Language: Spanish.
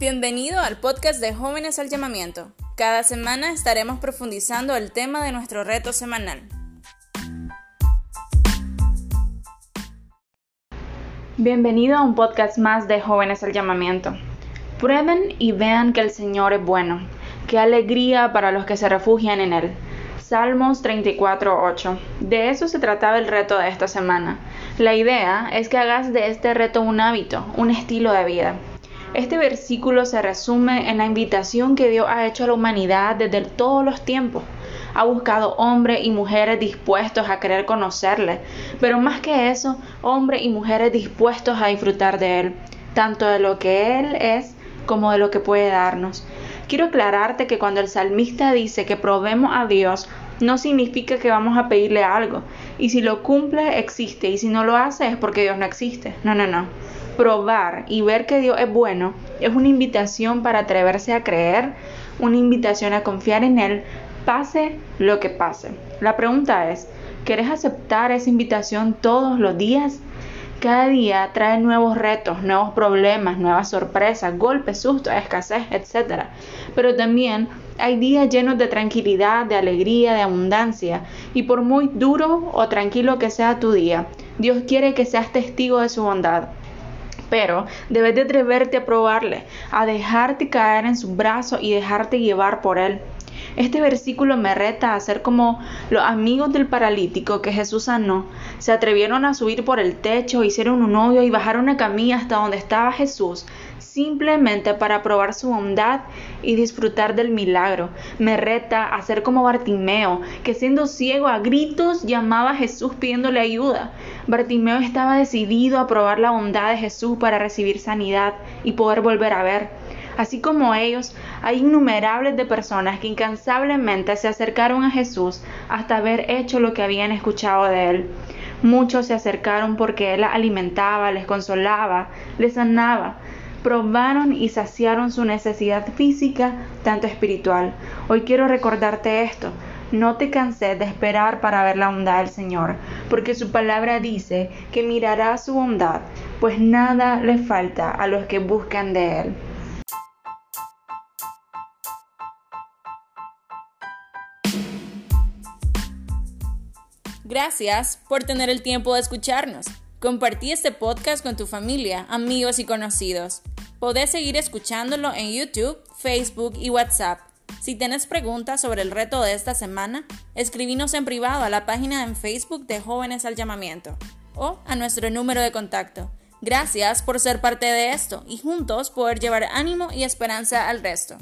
Bienvenido al podcast de Jóvenes al Llamamiento. Cada semana estaremos profundizando el tema de nuestro reto semanal. Bienvenido a un podcast más de Jóvenes al Llamamiento. Prueben y vean que el Señor es bueno. Qué alegría para los que se refugian en Él. Salmos 34.8. De eso se trataba el reto de esta semana. La idea es que hagas de este reto un hábito, un estilo de vida. Este versículo se resume en la invitación que Dios ha hecho a la humanidad desde todos los tiempos. Ha buscado hombres y mujeres dispuestos a querer conocerle, pero más que eso, hombres y mujeres dispuestos a disfrutar de Él, tanto de lo que Él es como de lo que puede darnos. Quiero aclararte que cuando el salmista dice que probemos a Dios, no significa que vamos a pedirle algo. Y si lo cumple, existe. Y si no lo hace, es porque Dios no existe. No, no, no probar y ver que Dios es bueno es una invitación para atreverse a creer, una invitación a confiar en Él, pase lo que pase. La pregunta es, ¿quieres aceptar esa invitación todos los días? Cada día trae nuevos retos, nuevos problemas, nuevas sorpresas, golpes, sustos, escasez, etc. Pero también hay días llenos de tranquilidad, de alegría, de abundancia. Y por muy duro o tranquilo que sea tu día, Dios quiere que seas testigo de su bondad pero debes de atreverte a probarle, a dejarte caer en su brazo y dejarte llevar por él. Este versículo me reta a ser como los amigos del paralítico que Jesús sanó. Se atrevieron a subir por el techo, hicieron un hoyo y bajaron a camilla hasta donde estaba Jesús, simplemente para probar su bondad y disfrutar del milagro. Me reta a ser como Bartimeo, que siendo ciego a gritos llamaba a Jesús pidiéndole ayuda. Bartimeo estaba decidido a probar la bondad de Jesús para recibir sanidad y poder volver a ver. Así como ellos, hay innumerables de personas que incansablemente se acercaron a Jesús hasta haber hecho lo que habían escuchado de él. Muchos se acercaron porque él alimentaba, les consolaba, les sanaba, probaron y saciaron su necesidad física, tanto espiritual. Hoy quiero recordarte esto. No te canses de esperar para ver la bondad del Señor, porque su palabra dice que mirará su bondad, pues nada le falta a los que buscan de Él. Gracias por tener el tiempo de escucharnos. Compartí este podcast con tu familia, amigos y conocidos. Podés seguir escuchándolo en YouTube, Facebook y WhatsApp. Si tienes preguntas sobre el reto de esta semana, escribinos en privado a la página en Facebook de Jóvenes al Llamamiento o a nuestro número de contacto. Gracias por ser parte de esto y juntos poder llevar ánimo y esperanza al resto.